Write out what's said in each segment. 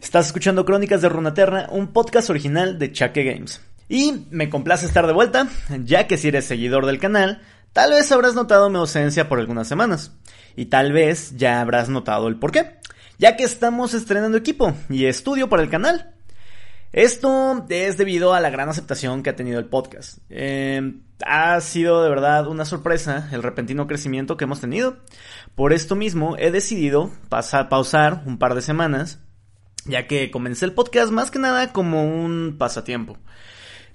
Estás escuchando Crónicas de Runaterra, un podcast original de Chaque Games. Y me complace estar de vuelta, ya que si eres seguidor del canal, tal vez habrás notado mi ausencia por algunas semanas. Y tal vez ya habrás notado el porqué, ya que estamos estrenando equipo y estudio para el canal. Esto es debido a la gran aceptación que ha tenido el podcast. Eh, ha sido de verdad una sorpresa el repentino crecimiento que hemos tenido. Por esto mismo he decidido pasar, pausar un par de semanas, ya que comencé el podcast más que nada como un pasatiempo,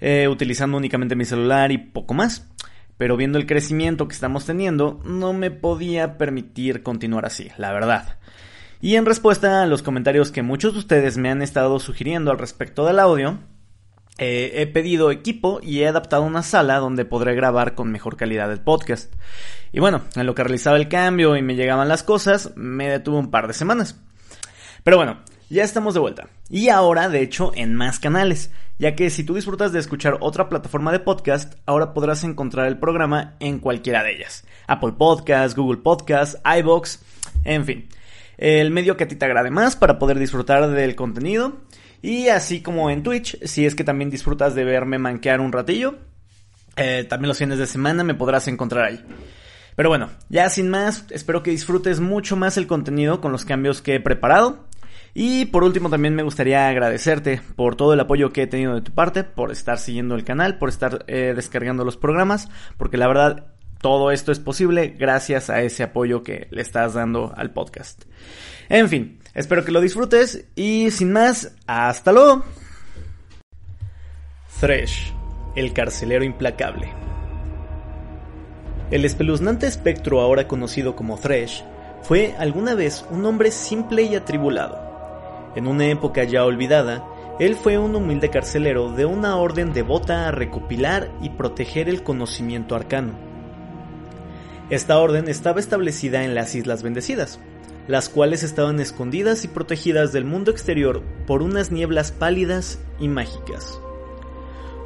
eh, utilizando únicamente mi celular y poco más. Pero viendo el crecimiento que estamos teniendo, no me podía permitir continuar así, la verdad. Y en respuesta a los comentarios que muchos de ustedes me han estado sugiriendo al respecto del audio, eh, he pedido equipo y he adaptado una sala donde podré grabar con mejor calidad el podcast. Y bueno, en lo que realizaba el cambio y me llegaban las cosas, me detuve un par de semanas. Pero bueno, ya estamos de vuelta. Y ahora, de hecho, en más canales, ya que si tú disfrutas de escuchar otra plataforma de podcast, ahora podrás encontrar el programa en cualquiera de ellas. Apple Podcasts, Google Podcasts, iBox, en fin el medio que a ti te agrade más para poder disfrutar del contenido. Y así como en Twitch, si es que también disfrutas de verme manquear un ratillo, eh, también los fines de semana me podrás encontrar ahí. Pero bueno, ya sin más, espero que disfrutes mucho más el contenido con los cambios que he preparado. Y por último también me gustaría agradecerte por todo el apoyo que he tenido de tu parte, por estar siguiendo el canal, por estar eh, descargando los programas, porque la verdad todo esto es posible gracias a ese apoyo que le estás dando al podcast. En fin, espero que lo disfrutes y sin más, hasta luego. Thresh, el carcelero implacable. El espeluznante espectro ahora conocido como Thresh fue alguna vez un hombre simple y atribulado. En una época ya olvidada, él fue un humilde carcelero de una orden devota a recopilar y proteger el conocimiento arcano esta orden estaba establecida en las Islas Bendecidas, las cuales estaban escondidas y protegidas del mundo exterior por unas nieblas pálidas y mágicas.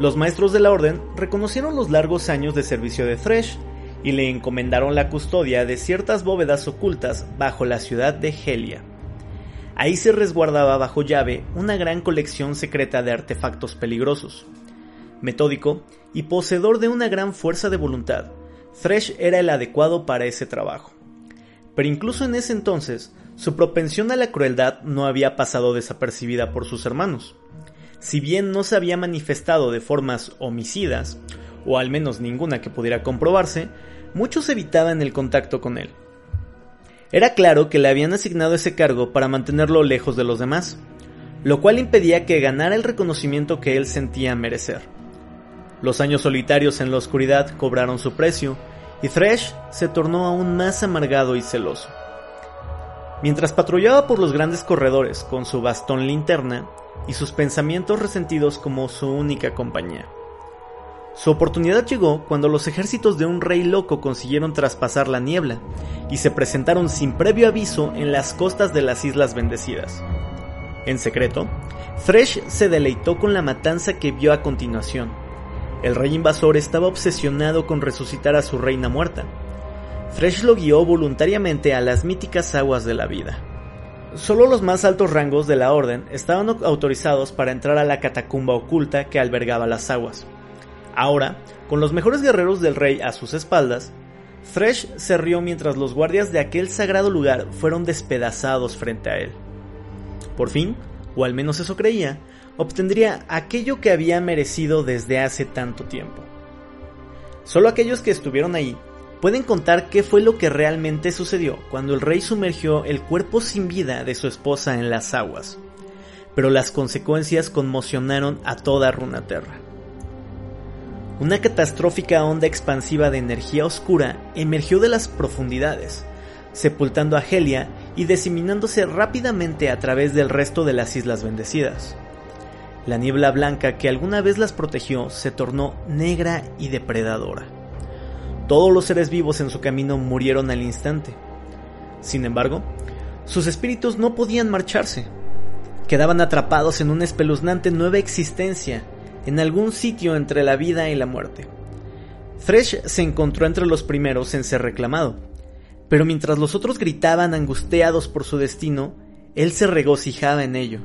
Los maestros de la orden reconocieron los largos años de servicio de Thresh y le encomendaron la custodia de ciertas bóvedas ocultas bajo la ciudad de Helia. Ahí se resguardaba bajo llave una gran colección secreta de artefactos peligrosos. Metódico y poseedor de una gran fuerza de voluntad, Thresh era el adecuado para ese trabajo. Pero incluso en ese entonces, su propensión a la crueldad no había pasado desapercibida por sus hermanos. Si bien no se había manifestado de formas homicidas, o al menos ninguna que pudiera comprobarse, muchos evitaban el contacto con él. Era claro que le habían asignado ese cargo para mantenerlo lejos de los demás, lo cual impedía que ganara el reconocimiento que él sentía merecer. Los años solitarios en la oscuridad cobraron su precio, y Thresh se tornó aún más amargado y celoso. Mientras patrullaba por los grandes corredores con su bastón linterna y sus pensamientos resentidos como su única compañía. Su oportunidad llegó cuando los ejércitos de un rey loco consiguieron traspasar la niebla y se presentaron sin previo aviso en las costas de las Islas Bendecidas. En secreto, Thresh se deleitó con la matanza que vio a continuación el rey invasor estaba obsesionado con resucitar a su reina muerta. Thresh lo guió voluntariamente a las míticas aguas de la vida. Solo los más altos rangos de la orden estaban autorizados para entrar a la catacumba oculta que albergaba las aguas. Ahora, con los mejores guerreros del rey a sus espaldas, Thresh se rió mientras los guardias de aquel sagrado lugar fueron despedazados frente a él. Por fin, o al menos eso creía, obtendría aquello que había merecido desde hace tanto tiempo. Solo aquellos que estuvieron ahí pueden contar qué fue lo que realmente sucedió cuando el rey sumergió el cuerpo sin vida de su esposa en las aguas, pero las consecuencias conmocionaron a toda Runaterra. Una catastrófica onda expansiva de energía oscura emergió de las profundidades, sepultando a Helia y diseminándose rápidamente a través del resto de las Islas Bendecidas. La niebla blanca que alguna vez las protegió se tornó negra y depredadora. Todos los seres vivos en su camino murieron al instante. Sin embargo, sus espíritus no podían marcharse. Quedaban atrapados en una espeluznante nueva existencia, en algún sitio entre la vida y la muerte. Thresh se encontró entre los primeros en ser reclamado, pero mientras los otros gritaban angustiados por su destino, él se regocijaba en ello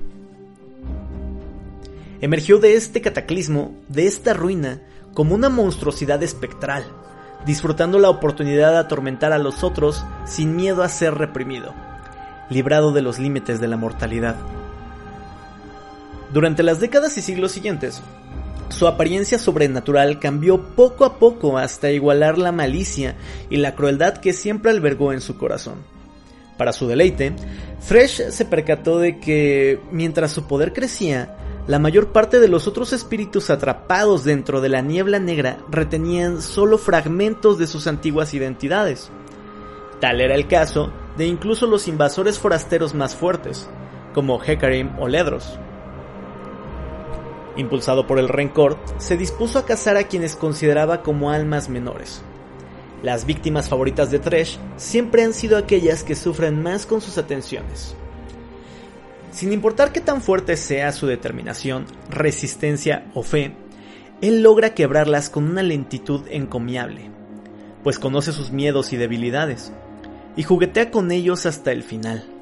emergió de este cataclismo, de esta ruina, como una monstruosidad espectral, disfrutando la oportunidad de atormentar a los otros sin miedo a ser reprimido, librado de los límites de la mortalidad. Durante las décadas y siglos siguientes, su apariencia sobrenatural cambió poco a poco hasta igualar la malicia y la crueldad que siempre albergó en su corazón. Para su deleite, Thresh se percató de que, mientras su poder crecía, la mayor parte de los otros espíritus atrapados dentro de la niebla negra retenían solo fragmentos de sus antiguas identidades. Tal era el caso de incluso los invasores forasteros más fuertes, como Hecarim o Ledros. Impulsado por el rencor, se dispuso a cazar a quienes consideraba como almas menores. Las víctimas favoritas de Thresh siempre han sido aquellas que sufren más con sus atenciones. Sin importar qué tan fuerte sea su determinación, resistencia o fe, él logra quebrarlas con una lentitud encomiable, pues conoce sus miedos y debilidades, y juguetea con ellos hasta el final.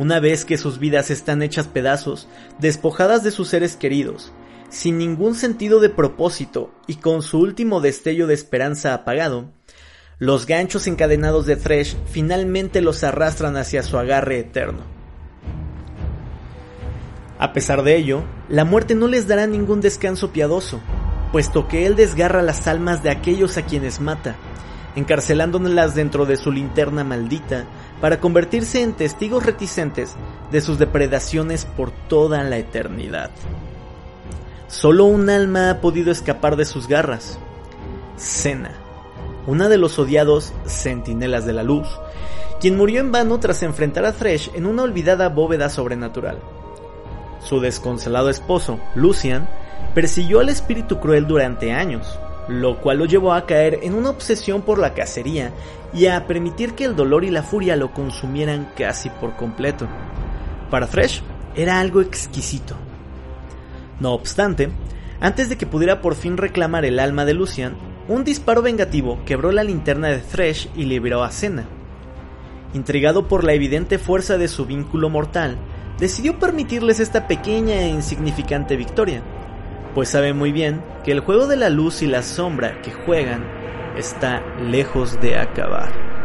Una vez que sus vidas están hechas pedazos, despojadas de sus seres queridos, sin ningún sentido de propósito y con su último destello de esperanza apagado, los ganchos encadenados de Thresh finalmente los arrastran hacia su agarre eterno. A pesar de ello, la muerte no les dará ningún descanso piadoso, puesto que él desgarra las almas de aquellos a quienes mata, encarcelándolas dentro de su linterna maldita para convertirse en testigos reticentes de sus depredaciones por toda la eternidad. Solo un alma ha podido escapar de sus garras. Cena, una de los odiados Centinelas de la Luz, quien murió en vano tras enfrentar a Thresh en una olvidada bóveda sobrenatural. Su desconsolado esposo, Lucian, persiguió al espíritu cruel durante años, lo cual lo llevó a caer en una obsesión por la cacería y a permitir que el dolor y la furia lo consumieran casi por completo. Para Thresh era algo exquisito. No obstante, antes de que pudiera por fin reclamar el alma de Lucian, un disparo vengativo quebró la linterna de Thresh y liberó a Senna. Intrigado por la evidente fuerza de su vínculo mortal, decidió permitirles esta pequeña e insignificante victoria, pues sabe muy bien que el juego de la luz y la sombra que juegan está lejos de acabar.